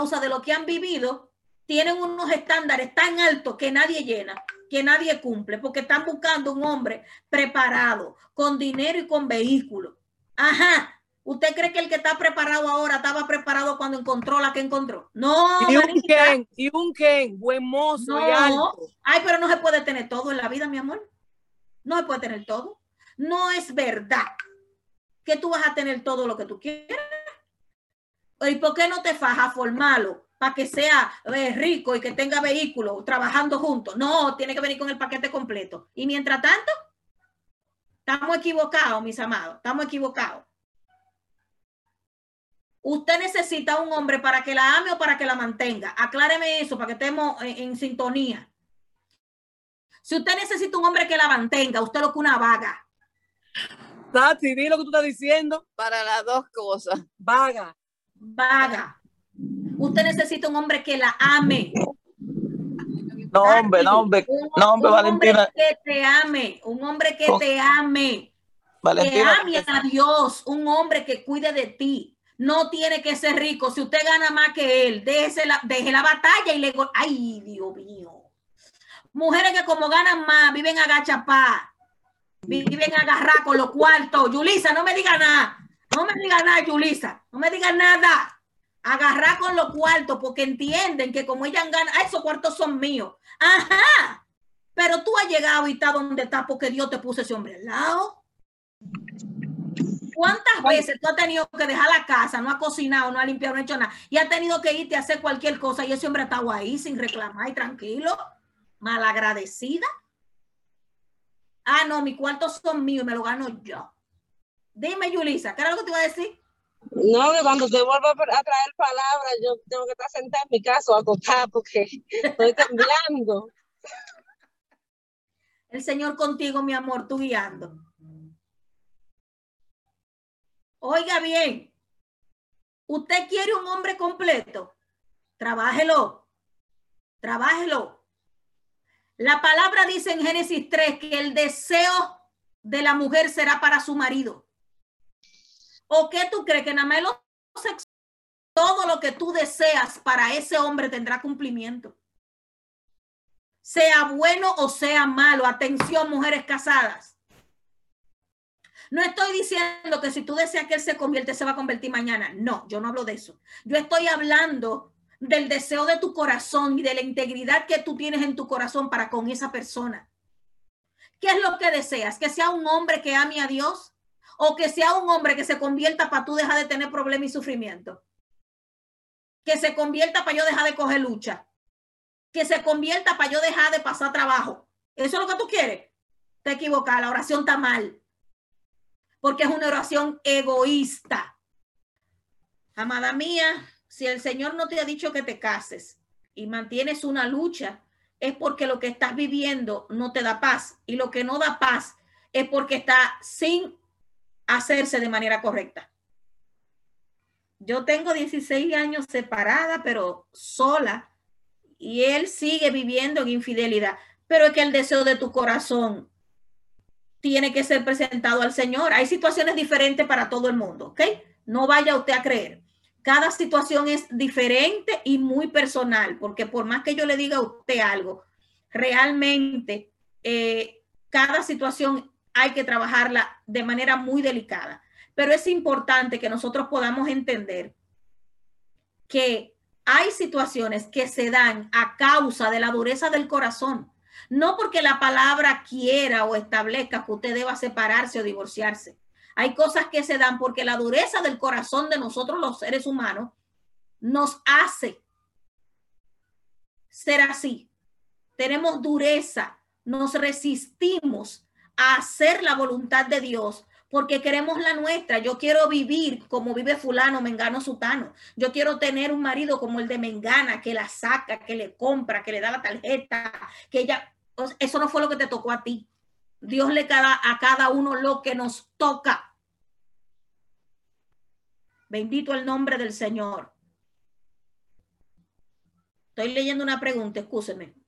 causa de lo que han vivido, tienen unos estándares tan altos que nadie llena, que nadie cumple, porque están buscando un hombre preparado, con dinero y con vehículo. Ajá. ¿Usted cree que el que está preparado ahora estaba preparado cuando encontró la que encontró? No. Y un Ken, y un Ken, buen mozo y alto. Ay, pero no se puede tener todo en la vida, mi amor. No se puede tener todo. No es verdad que tú vas a tener todo lo que tú quieres. ¿Y por qué no te fajas a formarlo para que sea eh, rico y que tenga vehículo trabajando juntos? No, tiene que venir con el paquete completo. Y mientras tanto, estamos equivocados, mis amados, estamos equivocados. Usted necesita un hombre para que la ame o para que la mantenga. Acláreme eso para que estemos en, en sintonía. Si usted necesita un hombre que la mantenga, usted lo que una vaga. Tati, di lo que tú estás diciendo. Para las dos cosas. Vaga. Vaga. Usted necesita un hombre que la ame. No, hombre, no, hombre, no, hombre, un Valentina. hombre que te ame, un hombre que Oh. te ame, que Valentina, ame a Dios, un hombre que cuide de ti. No tiene que ser rico. Si usted gana más que él, déjese la, deje la batalla y le... go- Ay, Dios mío. Mujeres que como ganan más, viven agachapá, viven agarrar con los cuartos. Yulisa, no me diga nada. No me diga nada, Yulisa. No me diga nada. Agarrar con los cuartos porque entienden que como ellas ganan, ah, esos cuartos son míos. Ajá. Pero tú has llegado y estás donde estás porque Dios te puso ese hombre al lado. ¿Cuántas veces tú has tenido que dejar la casa, no ha cocinado, no ha limpiado, no ha hecho nada, y has tenido que irte a hacer cualquier cosa y ese hombre ha estado ahí sin reclamar y tranquilo, malagradecida? Ah, no, mis cuartos son míos y me lo gano yo. Dime, Yulisa, ¿qué era lo que te iba a decir? No, que cuando te vuelva a traer palabras, yo tengo que estar sentada en mi casa o acostada porque estoy temblando. El Señor contigo, mi amor, tú guiando. Oiga bien, usted quiere un hombre completo, trabájelo, trabájelo. La palabra dice en Génesis 3 que el deseo de la mujer será para su marido. ¿O qué tú crees que nada más lo sexual, todo lo que tú deseas para ese hombre tendrá cumplimiento? sea bueno o sea malo. Atención, mujeres casadas. No estoy diciendo que si tú deseas que él se convierte, se va a convertir mañana. No, yo no hablo de eso. Yo estoy hablando del deseo de tu corazón y de la integridad que tú tienes en tu corazón para con esa persona. ¿Qué es lo que deseas? ¿Que sea un hombre que ame a Dios? ¿O que sea un hombre que se convierta para tú dejar de tener problemas y sufrimiento? Que se convierta para yo dejar de coger lucha que se convierta para yo dejar de pasar trabajo. ¿Eso es lo que tú quieres? Te equivocas, la oración está mal. Porque es una oración egoísta. Amada mía, si el Señor no te ha dicho que te cases y mantienes una lucha, es porque lo que estás viviendo no te da paz. Y lo que no da paz es porque está sin hacerse de manera correcta. Yo tengo 16 años separada, pero sola y él sigue viviendo en infidelidad. Pero es que el deseo de tu corazón tiene que ser presentado al Señor. Hay situaciones diferentes para todo el mundo, ¿ok? No vaya usted a creer. Cada situación es diferente y muy personal, porque por más que yo le diga a usted algo, realmente eh, cada situación hay que trabajarla de manera muy delicada. Pero es importante que nosotros podamos entender que hay situaciones que se dan a causa de la dureza del corazón, no porque la palabra quiera o establezca que usted deba separarse o divorciarse. Hay cosas que se dan porque la dureza del corazón de nosotros los seres humanos nos hace ser así. Tenemos dureza, nos resistimos hacer la voluntad de Dios porque queremos la nuestra. Yo quiero vivir como vive fulano, mengano, sutano. Yo quiero tener un marido como el de Mengana, que la saca, que le compra, que le da la tarjeta, que ella, eso no fue lo que te tocó a ti. Dios le da a cada uno lo que nos toca. Bendito el nombre del Señor. Estoy leyendo una pregunta, escúcheme.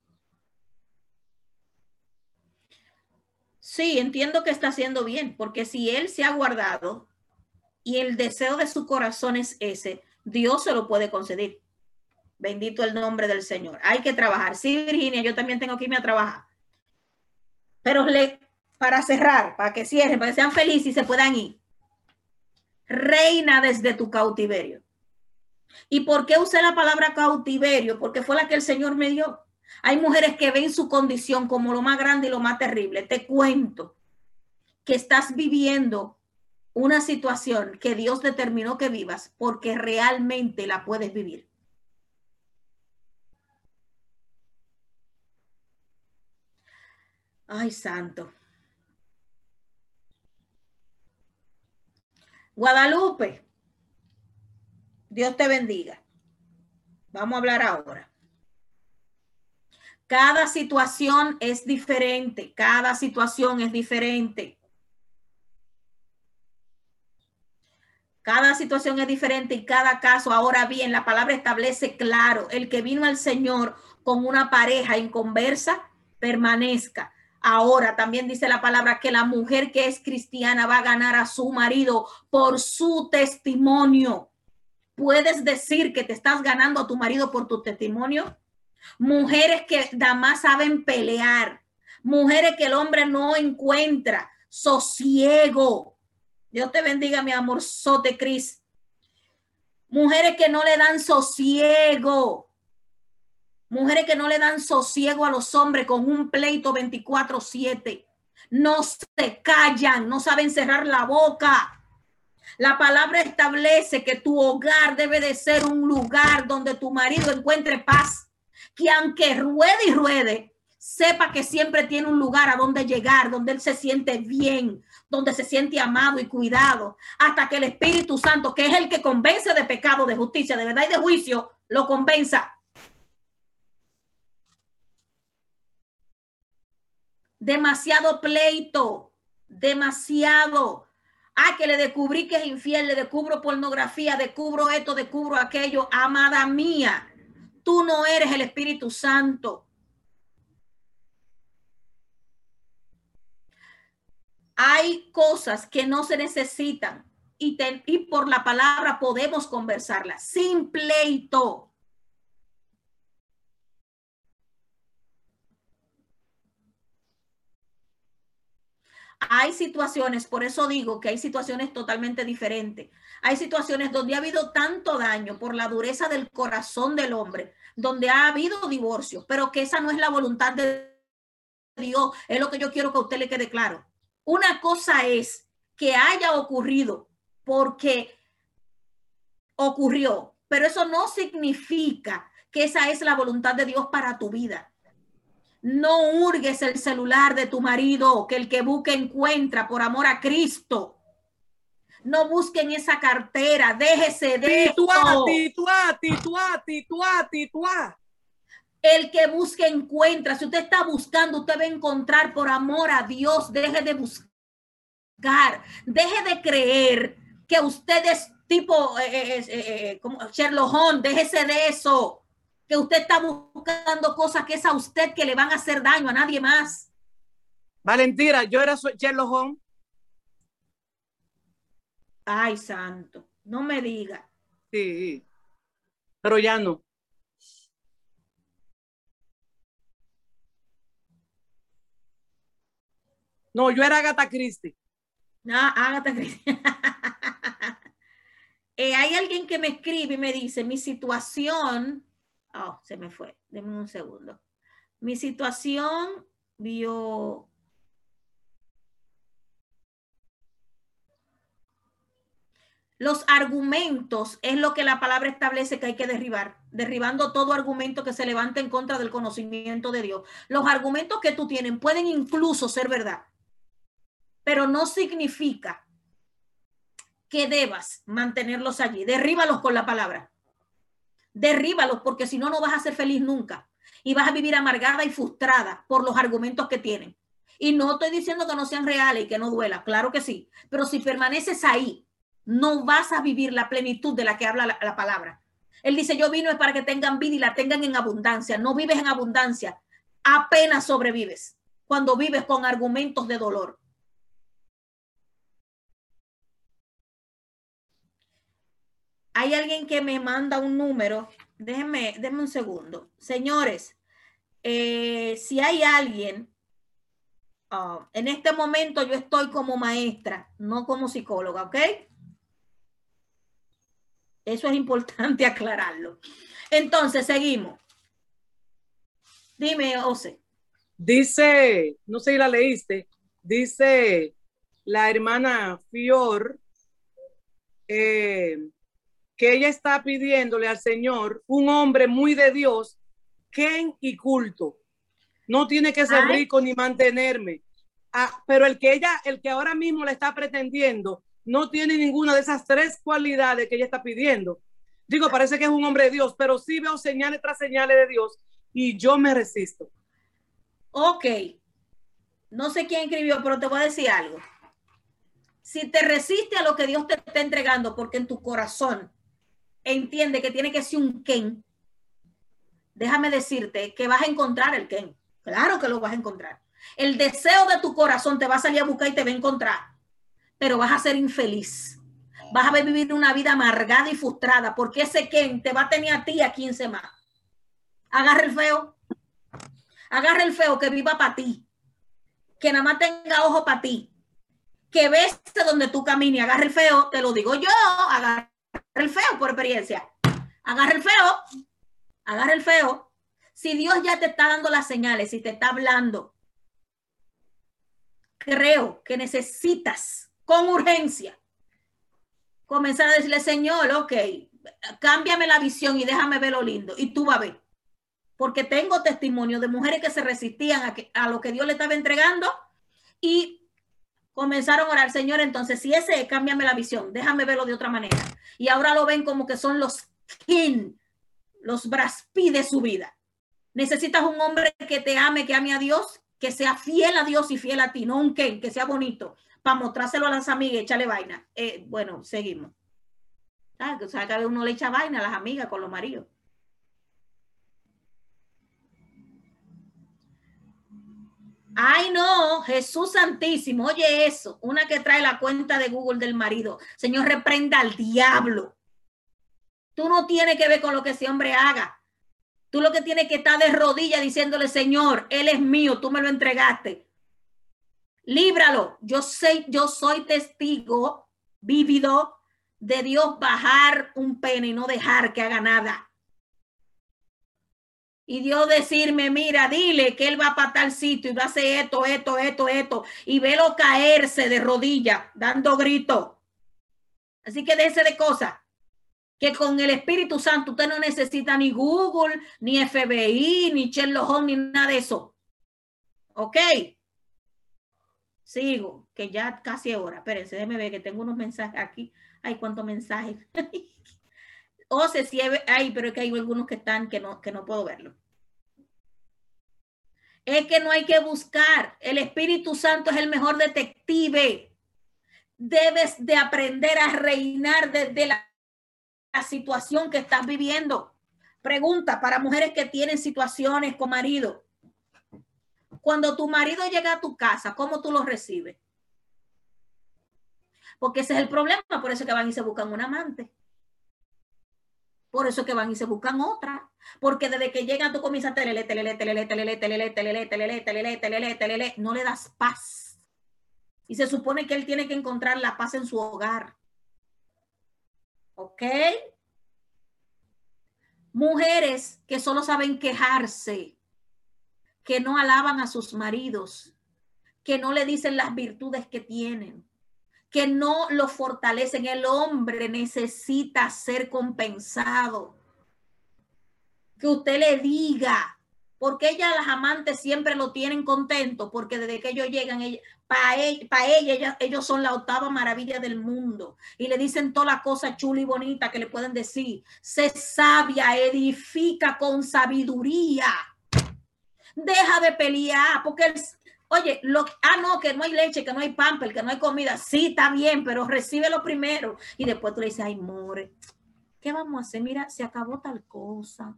Sí, entiendo que está haciendo bien, porque si él se ha guardado y el deseo de su corazón es ese, Dios se lo puede conceder. Bendito el nombre del Señor. Hay que trabajar. Sí, Virginia, yo también tengo que irme a trabajar. Pero para cerrar, para que cierren, para que sean felices y se puedan ir. Reina desde tu cautiverio. ¿Y por qué usé la palabra cautiverio? Porque fue la que el Señor me dio. Hay mujeres que ven su condición como lo más grande y lo más terrible. Te cuento que estás viviendo una situación que Dios determinó que vivas porque realmente la puedes vivir. Ay, santo. Guadalupe, Dios te bendiga. Vamos a hablar ahora. Cada situación es diferente, cada situación es diferente. Cada situación es diferente y cada caso, ahora bien, la palabra establece claro, el que vino al Señor con una pareja en conversa, permanezca. Ahora también dice la palabra que la mujer que es cristiana va a ganar a su marido por su testimonio. ¿Puedes decir que te estás ganando a tu marido por tu testimonio? Mujeres que más saben pelear. Mujeres que el hombre no encuentra. Sosiego. Dios te bendiga, mi amor, sote Cris. Mujeres que no le dan sosiego. Mujeres que no le dan sosiego a los hombres con un pleito 24/7. No se callan, no saben cerrar la boca. La palabra establece que tu hogar debe de ser un lugar donde tu marido encuentre paz. Que aunque ruede y ruede, sepa que siempre tiene un lugar a donde llegar, donde él se siente bien, donde se siente amado y cuidado, hasta que el Espíritu Santo, que es el que convence de pecado, de justicia, de verdad y de juicio, lo convenza demasiado pleito, demasiado. Ah, que le descubrí que es infiel, le descubro pornografía, descubro esto, descubro aquello. Amada mía, tú no eres el Espíritu Santo. Hay cosas que no se necesitan y, y por la palabra podemos conversarlas sin pleito. Hay situaciones, por eso digo que hay situaciones totalmente diferentes. Hay situaciones donde ha habido tanto daño por la dureza del corazón del hombre, donde ha habido divorcio, pero que esa no es la voluntad de Dios. Es lo que yo quiero que a usted le quede claro. Una cosa es que haya ocurrido porque ocurrió, pero eso no significa que esa es la voluntad de Dios para tu vida. No hurgues el celular de tu marido, que el que busque encuentra por amor a Cristo. No busquen esa cartera, déjese de tituá, tituá, tituá, tituá, tituá. El que busque encuentra. Si usted está buscando, usted va a encontrar por amor a Dios. Deje de buscar. Deje de creer que usted es tipo eh, eh, eh, como Sherlock Holmes. Déjese de eso que usted está buscando cosas que es a usted que le van a hacer daño a nadie más. Valentina, yo era Sherlock Holmes. Ay, santo, no me diga. Sí, pero ya no. No, yo era Agatha Christie. Ah, Agatha Christie. Eh, hay alguien que me escribe y me dice, mi situación Oh, se me fue. Deme un segundo. Mi situación vio. Los argumentos es lo que la palabra establece que hay que derribar, derribando todo argumento que se levante en contra del conocimiento de Dios. Los argumentos que tú tienes pueden incluso ser verdad, pero no significa que debas mantenerlos allí. Derríbalos con la palabra derríbalos porque si no, no vas a ser feliz nunca y vas a vivir amargada y frustrada por los argumentos que tienen. Y no estoy diciendo que no sean reales y que no duela, claro que sí, pero si permaneces ahí, no vas a vivir la plenitud de la que habla la, la palabra. Él dice, yo vino es para que tengan vida y la tengan en abundancia. No vives en abundancia, apenas sobrevives cuando vives con argumentos de dolor. Hay alguien que me manda un número déjenme, déjenme un segundo. Señores, eh, si hay alguien, ah, en este momento yo estoy como maestra, no como psicóloga, ¿ok? Eso es importante aclararlo. Entonces, seguimos. Dime, Ose. Dice, no sé si la leíste, dice la hermana Fior eh, que ella está pidiéndole al Señor un hombre muy de Dios, ken y culto. No tiene que ser rico ni mantenerme. Ah, pero el que ella, el que ahora mismo le está pretendiendo, no tiene ninguna de esas tres cualidades que ella está pidiendo. Digo, parece que es un hombre de Dios, pero sí veo señales tras señales de Dios y yo me resisto. Ok. No sé quién escribió, pero te voy a decir algo. Si te resiste a lo que Dios te está entregando, porque en tu corazón entiende que tiene que ser un Ken, déjame decirte que vas a encontrar el Ken. Claro que lo vas a encontrar. El deseo de tu corazón te va a salir a buscar y te va a encontrar, pero vas a ser infeliz. Vas a vivir una vida amargada y frustrada porque ese Ken te va a tener a ti a 15 más. Agarra el feo. Agarra el feo que viva para ti. Que nada más tenga ojo para ti. Que ves donde tú camines. Agarra el feo, te lo digo yo. El feo por experiencia. Agarra el feo. Agarra el feo. Si Dios ya te está dando las señales y te está hablando, creo que necesitas con urgencia comenzar a decirle, Señor, ok, cámbiame la visión y déjame ver lo lindo. Y tú vas a ver porque tengo testimonio de mujeres que se resistían a, que, a lo que Dios le estaba entregando y comenzaron a orar, Señor, entonces si ese es, cámbiame la visión, déjame verlo de otra manera. Y ahora lo ven como que son los kin, los braspi de su vida. Necesitas un hombre que te ame, que ame a Dios, que sea fiel a Dios y fiel a ti, no un ken, que sea bonito, para mostrárselo a las amigas, echarle vaina. Eh, bueno, seguimos. ¿Sabes? O sea, que uno le echa vaina a las amigas con los maridos. Ay, no, Jesús Santísimo, oye eso, una que trae la cuenta de Google del marido. Señor, reprenda al diablo. Tú no tienes que ver con lo que ese hombre haga. Tú lo que tienes que estar de rodillas diciéndole, Señor, Él es mío, tú me lo entregaste. Líbralo. Yo sé, yo soy testigo vívido de Dios bajar un pene y no dejar que haga nada y Dios decirme, mira, dile que él va para tal sitio y va a hacer esto, esto, esto, esto, y velo caerse de rodillas, dando grito. Así que déjese de cosas. Que con el Espíritu Santo usted no necesita ni Google, ni FBI, ni Sherlock Holmes, ni nada de eso. ¿Ok? Sigo, que ya casi es hora. Espérense, déjeme ver que tengo unos mensajes aquí. Ay, cuántos mensajes. O se si hay, pero es que hay algunos que están que no, que no puedo verlo. Es que no hay que buscar. El Espíritu Santo es el mejor detective. Debes de aprender a reinar desde la, la situación que estás viviendo. Pregunta para mujeres que tienen situaciones con marido. Cuando tu marido llega a tu casa, ¿cómo tú lo recibes? Porque ese es el problema, por eso que van y se buscan un amante. Por eso que van y se buscan otra. Porque desde que llegan tú comienzas telele, telele, telele, telele, telele, telele, telele, telele, telele, telele, no le das paz. Y se supone que él tiene que encontrar la paz en su hogar. ¿Ok? Mujeres que solo saben quejarse, que no alaban a sus maridos, que no le dicen las virtudes que tienen, que no lo fortalecen. El hombre necesita ser compensado. Que usted le diga, porque ella, las amantes siempre lo tienen contento, porque desde que ellos llegan, para ella, ellos son la octava maravilla del mundo. Y le dicen toda la cosa chula y bonita que le pueden decir. Sé sabia, edifica con sabiduría. Deja de pelear, porque el, Oye, lo, ah, no, que no hay leche, que no hay pamper, que no hay comida. Sí, está bien, pero recibe lo primero. Y después tú le dices, ay, more, ¿qué vamos a hacer? Mira, se acabó tal cosa.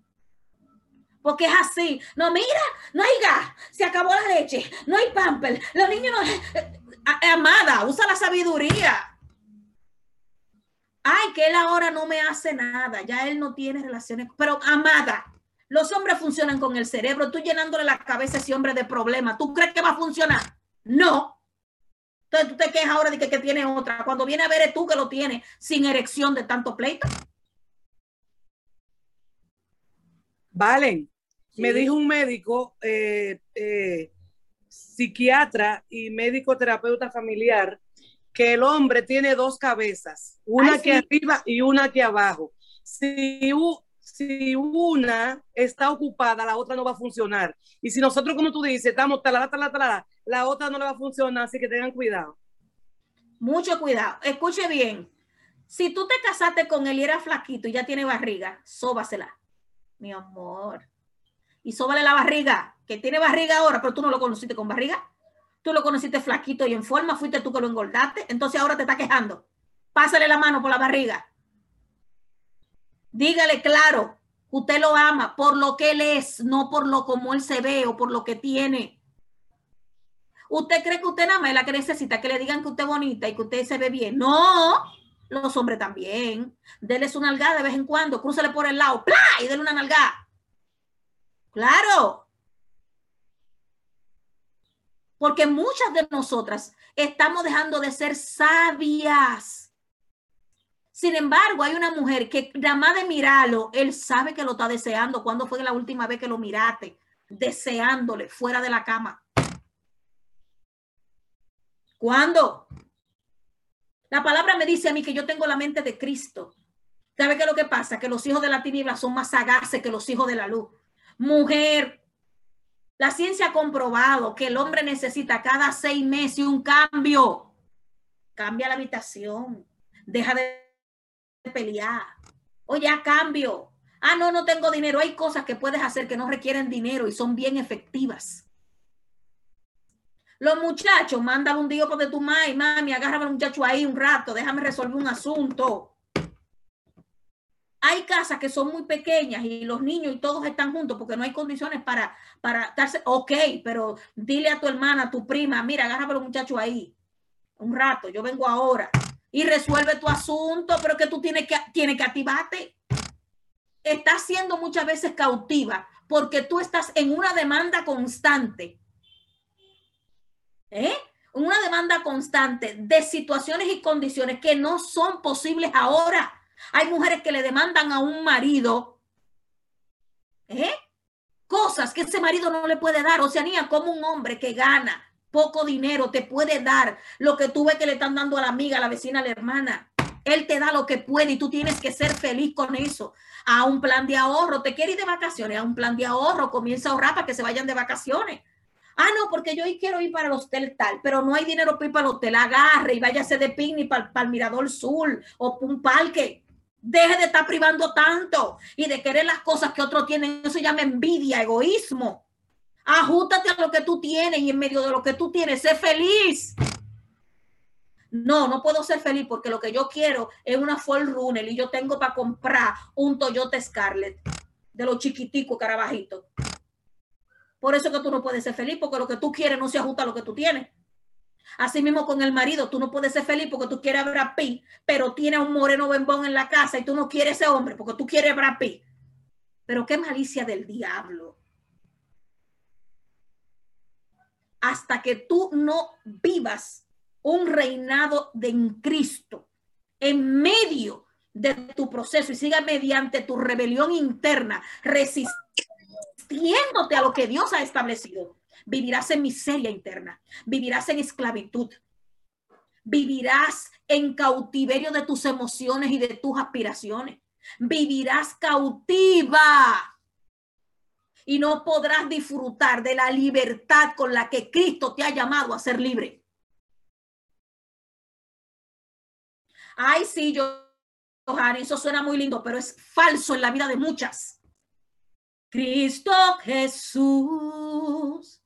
Porque es así. No, mira, no hay gas, se acabó la leche, no hay pamper, los niños no... Eh, amada, usa la sabiduría. Ay, que él ahora no me hace nada, ya él no tiene relaciones. Pero, amada, los hombres funcionan con el cerebro, tú llenándole la cabeza a ese hombre de problemas, ¿tú crees que va a funcionar? No. Entonces tú te quejas ahora de que, que tiene otra. Cuando viene a ver es tú que lo tienes sin erección de tanto pleito. Valen, me dijo un médico, eh, eh, psiquiatra y médico terapeuta familiar, que el hombre tiene dos cabezas, una Ay, sí. arriba y una aquí abajo. Si, si una está ocupada, la otra no va a funcionar. Y si nosotros, como tú dices, estamos talala, talala, talala, la otra no le va a funcionar, así que tengan cuidado. Mucho cuidado. Escuche bien. Si tú te casaste con él y era flaquito y ya tiene barriga, sóbasela. Mi amor. Y sóbale la barriga, que tiene barriga ahora, pero tú no lo conociste con barriga. Tú lo conociste flaquito y en forma, fuiste tú que lo engordaste. Entonces ahora te está quejando. Pásale la mano por la barriga. Dígale claro, usted lo ama por lo que él es, no por lo como él se ve o por lo que tiene. ¿Usted cree que usted nada más es la que necesita que le digan que usted es bonita y que usted se ve bien? No, los hombres también. Dele su nalgada de vez en cuando, crúcele por el lado, ¡plá! y dele una nalgada. Claro. Porque muchas de nosotras estamos dejando de ser sabias. Sin embargo, hay una mujer que nada de mirarlo, él sabe que lo está deseando. ¿Cuándo fue la última vez que lo miraste? Deseándole fuera de la cama. ¿Cuándo? La palabra me dice a mí que yo tengo la mente de Cristo. ¿Sabe qué es lo que pasa? Que los hijos de la tiniebla son más sagaces que los hijos de la luz. Mujer, la ciencia ha comprobado que el hombre necesita cada seis meses un cambio. Cambia la habitación. Deja de pelear. Oye, a cambio. Ah, no, no tengo dinero. Hay cosas que puedes hacer que no requieren dinero y son bien efectivas. Los muchachos, mándale un día de tu mami, mami, agárrame al muchacho ahí un rato, déjame resolver un asunto. Hay casas que son muy pequeñas y los niños y todos están juntos porque no hay condiciones para, para darse, ok, pero dile a tu hermana, a tu prima, mira, agárrame al muchacho ahí un rato, yo vengo ahora y resuelve tu asunto, pero que tú tienes que, tienes que activarte. Estás siendo muchas veces cautiva porque tú estás en una demanda constante. ¿Eh? Una demanda constante de situaciones y condiciones que no son posibles ahora. Hay mujeres que le demandan a un marido ¿eh? cosas que ese marido no le puede dar. Oceanía, como un hombre que gana poco dinero te puede dar lo que tú ves que le están dando a la amiga, a la vecina, a la hermana. Él te da lo que puede y tú tienes que ser feliz con eso. A un plan de ahorro, te quiere ir de vacaciones, a un plan de ahorro, comienza a ahorrar para que se vayan de vacaciones. Ah, no, porque yo quiero ir para el hotel tal, pero no hay dinero para ir para el hotel. Agarre y váyase de picnic para, para el Mirador Sur o un parque. Deje de estar privando tanto y de querer las cosas que otros tienen. Eso se llama envidia, egoísmo. Ajustate a lo que tú tienes y en medio de lo que tú tienes, sé feliz. No, no puedo ser feliz porque lo que yo quiero es una Ford Runner y yo tengo para comprar un Toyota Scarlett de los chiquiticos carabajitos. Por eso que tú no puedes ser feliz, porque lo que tú quieres no se ajusta a lo que tú tienes. Así mismo con el marido, tú no puedes ser feliz porque tú quieres a Brad Pitt, pero tiene a un moreno bembón en la casa y tú no quieres ese hombre porque tú quieres a Brad Pitt. Pero qué malicia del diablo. Hasta que tú no vivas un reinado de en Cristo en medio de tu proceso y siga mediante tu rebelión interna resistiéndote a lo que Dios ha establecido, vivirás en miseria interna, vivirás en esclavitud, vivirás en cautiverio de tus emociones y de tus aspiraciones, vivirás cautiva y no podrás disfrutar de la libertad con la que Cristo te ha llamado a ser libre. Ay, sí, yo, Johanny, eso suena muy lindo, pero es falso en la vida de muchas. Cristo Jesús,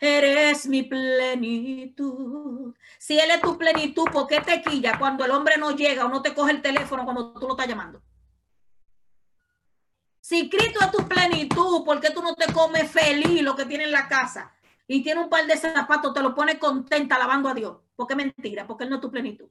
eres mi plenitud. Si Él es tu plenitud, ¿por qué te quilla cuando el hombre no llega o no te coge el teléfono cuando tú lo estás llamando? Si Cristo es tu plenitud, ¿por qué tú no te comes feliz lo que tiene en la casa? Y tiene un par de zapatos, te lo pone contenta alabando a Dios. Porque mentira, porque Él no es tu plenitud.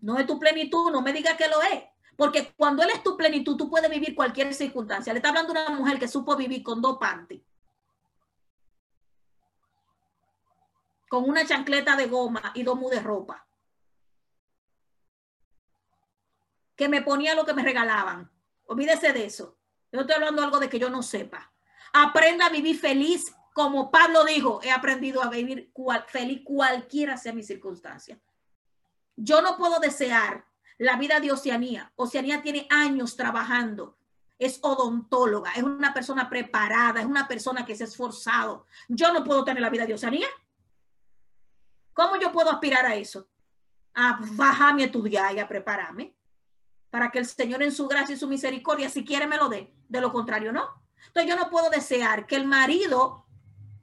No es tu plenitud, no me digas que lo es. Porque cuando Él es tu plenitud, tú puedes vivir cualquier circunstancia. Le está hablando una mujer que supo vivir con dos panties. Con una chancleta de goma y dos mu de ropa. Que me ponía lo que me regalaban. Olvídese de eso. Yo estoy hablando algo de que yo no sepa. Aprenda a vivir feliz, como Pablo dijo, he aprendido a vivir feliz cualquiera sea mi circunstancia. Yo no puedo desear la vida de Oceanía. Oceanía tiene años trabajando. Es odontóloga, es una persona preparada, es una persona que se ha esforzado. Yo no puedo tener la vida de Oceanía. ¿Cómo yo puedo aspirar a eso? A bajarme a estudiar y a prepararme para que el Señor en su gracia y su misericordia, si quiere, me lo dé. De lo contrario, no. Entonces yo no puedo desear que el marido,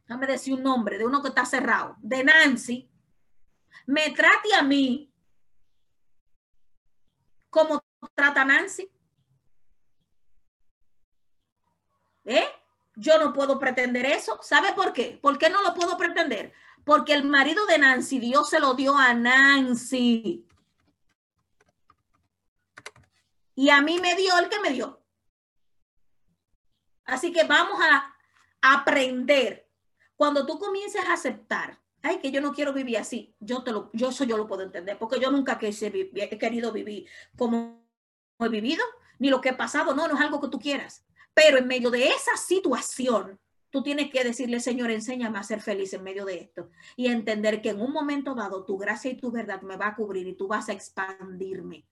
déjame decir un nombre de uno que está cerrado, de Nancy, me trate a mí como trata Nancy. ¿Eh? Yo no puedo pretender eso. ¿Sabe por qué? ¿Por qué no lo puedo pretender? Porque el marido de Nancy, Dios se lo dio a Nancy. Y a mí me dio el que me dio. Así que vamos a aprender. Cuando tú comiences a aceptar, ay, que yo no quiero vivir así, yo te lo, yo eso yo lo puedo entender, porque yo nunca que he querido vivir como he vivido, ni lo que he pasado, no, no es algo que tú quieras. Pero en medio de esa situación, tú tienes que decirle, Señor, enséñame a ser feliz en medio de esto y entender que en un momento dado tu gracia y tu verdad me va a cubrir y tú vas a expandirme.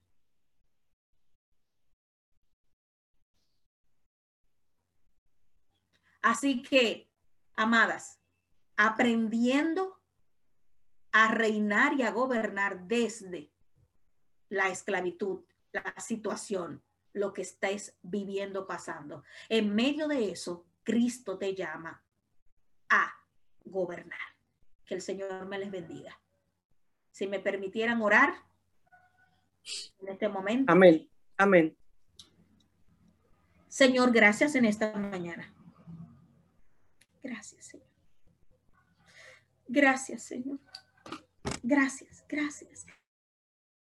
Así que, amadas, aprendiendo a reinar y a gobernar desde la esclavitud, la situación, lo que estés viviendo, pasando. En medio de eso, Cristo te llama a gobernar. Que el Señor me les bendiga. Si me permitieran orar en este momento. Amén. Amén. Señor, gracias en esta mañana. Gracias, Señor. Gracias, Señor. Gracias, gracias.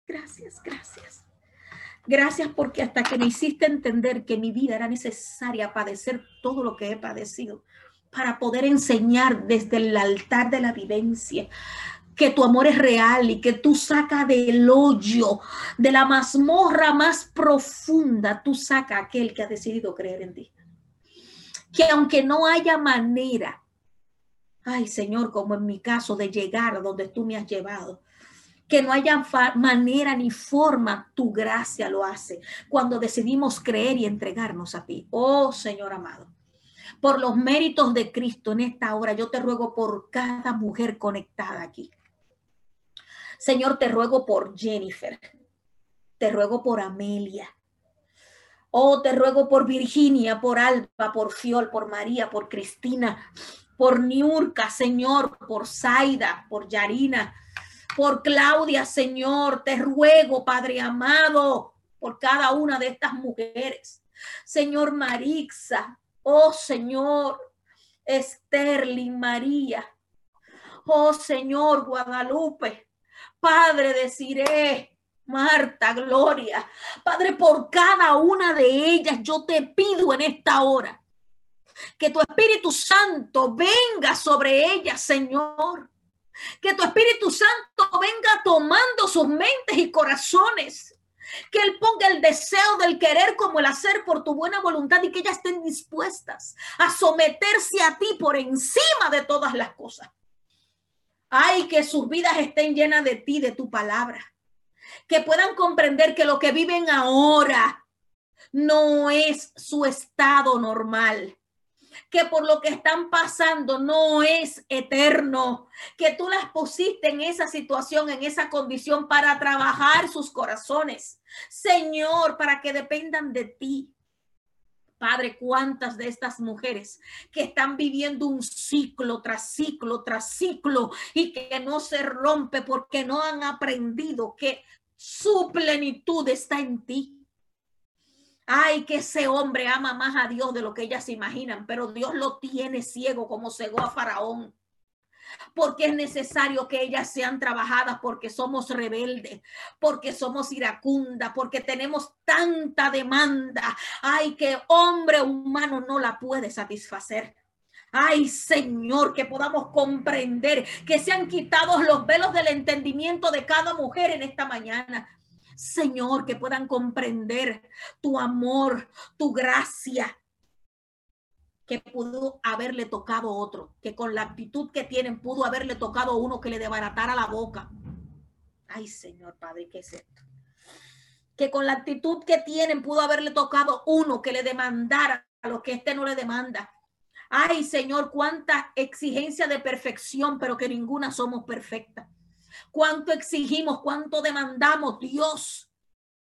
Gracias, gracias. Gracias porque hasta que me hiciste entender que mi vida era necesaria padecer todo lo que he padecido para poder enseñar desde el altar de la vivencia que tu amor es real y que tú sacas del hoyo, de la mazmorra más profunda, tú sacas aquel que ha decidido creer en ti. Que aunque no haya manera, ay Señor, como en mi caso, de llegar a donde tú me has llevado, que no haya manera ni forma, tu gracia lo hace cuando decidimos creer y entregarnos a ti. Oh Señor amado, por los méritos de Cristo en esta hora, yo te ruego por cada mujer conectada aquí. Señor, te ruego por Jennifer, te ruego por Amelia. Oh, te ruego por Virginia, por Alba, por Fiol, por María, por Cristina, por Niurka, Señor, por Zaida, por Yarina, por Claudia, Señor. Te ruego, Padre amado, por cada una de estas mujeres. Señor Marixa, oh Señor, Esterling María, oh Señor Guadalupe, Padre de Cire, Marta, Gloria, Padre, por cada una de ellas yo te pido en esta hora que tu Espíritu Santo venga sobre ellas, Señor. Que tu Espíritu Santo venga tomando sus mentes y corazones. Que Él ponga el deseo del querer como el hacer por tu buena voluntad y que ellas estén dispuestas a someterse a ti por encima de todas las cosas. Ay, que sus vidas estén llenas de ti, de tu palabra. Que puedan comprender que lo que viven ahora no es su estado normal que por lo que están pasando no es eterno, que tú las pusiste en esa situación, en esa condición para trabajar sus corazones. Señor, para que dependan de ti. Padre, cuántas de estas mujeres que están viviendo un ciclo tras ciclo tras ciclo y que no se rompe porque no han aprendido que su plenitud está en ti Ay, que ese hombre ama más a Dios de lo que ellas imaginan, pero Dios lo tiene ciego como cegó a Faraón. Porque es necesario que ellas sean trabajadas, porque somos rebeldes, porque somos iracundas, porque tenemos tanta demanda. Ay, que hombre humano no la puede satisfacer. Ay, Señor, que podamos comprender que se han quitado los velos del entendimiento de cada mujer en esta mañana. Señor, que puedan comprender tu amor, tu gracia, que pudo haberle tocado otro, que con la actitud que tienen pudo haberle tocado uno que le desbaratara la boca. Ay, Señor Padre, ¿qué es esto? Que con la actitud que tienen pudo haberle tocado uno que le demandara a lo que este no le demanda. Ay, Señor, cuánta exigencia de perfección, pero que ninguna somos perfectas. Cuánto exigimos, cuánto demandamos, Dios,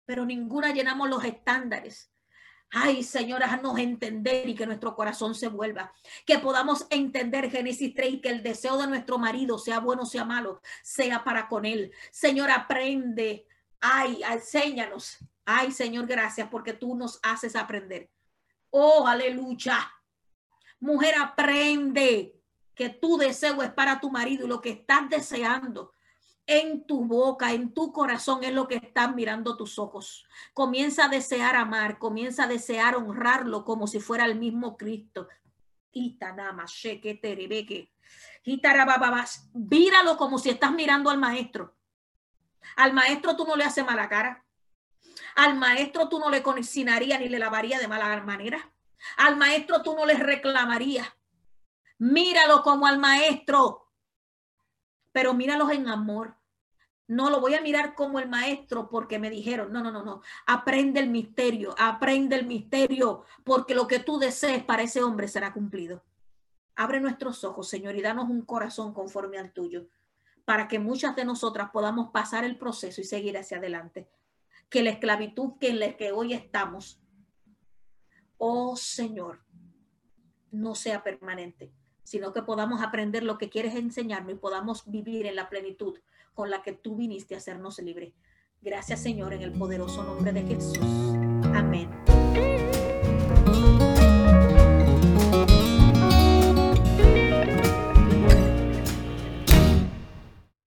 pero ninguna llenamos los estándares. Ay, Señor, haznos entender y que nuestro corazón se vuelva. Que podamos entender Génesis 3 y que el deseo de nuestro marido, sea bueno o sea malo, sea para con él. Señor, aprende. Ay, enséñanos. Ay, Señor, gracias porque tú nos haces aprender. Oh, aleluya. Mujer, aprende que tu deseo es para tu marido y lo que estás deseando en tu boca, en tu corazón es lo que están mirando tus ojos. Comienza a desear amar, comienza a desear honrarlo como si fuera el mismo Cristo. Víralo como si estás mirando al maestro. Al maestro tú no le haces mala cara. Al maestro tú no le cocinarías ni le lavaría de mala manera. Al maestro tú no le reclamarías. Míralo como al maestro pero míralos en amor. No lo voy a mirar como el maestro porque me dijeron, no, no, no, no, aprende el misterio, aprende el misterio, porque lo que tú desees para ese hombre será cumplido. Abre nuestros ojos, Señor, y danos un corazón conforme al tuyo, para que muchas de nosotras podamos pasar el proceso y seguir hacia adelante. Que la esclavitud que en la que hoy estamos, oh Señor, no sea permanente sino que podamos aprender lo que quieres enseñarnos y podamos vivir en la plenitud con la que tú viniste a hacernos libre. Gracias Señor en el poderoso nombre de Jesús. Amén.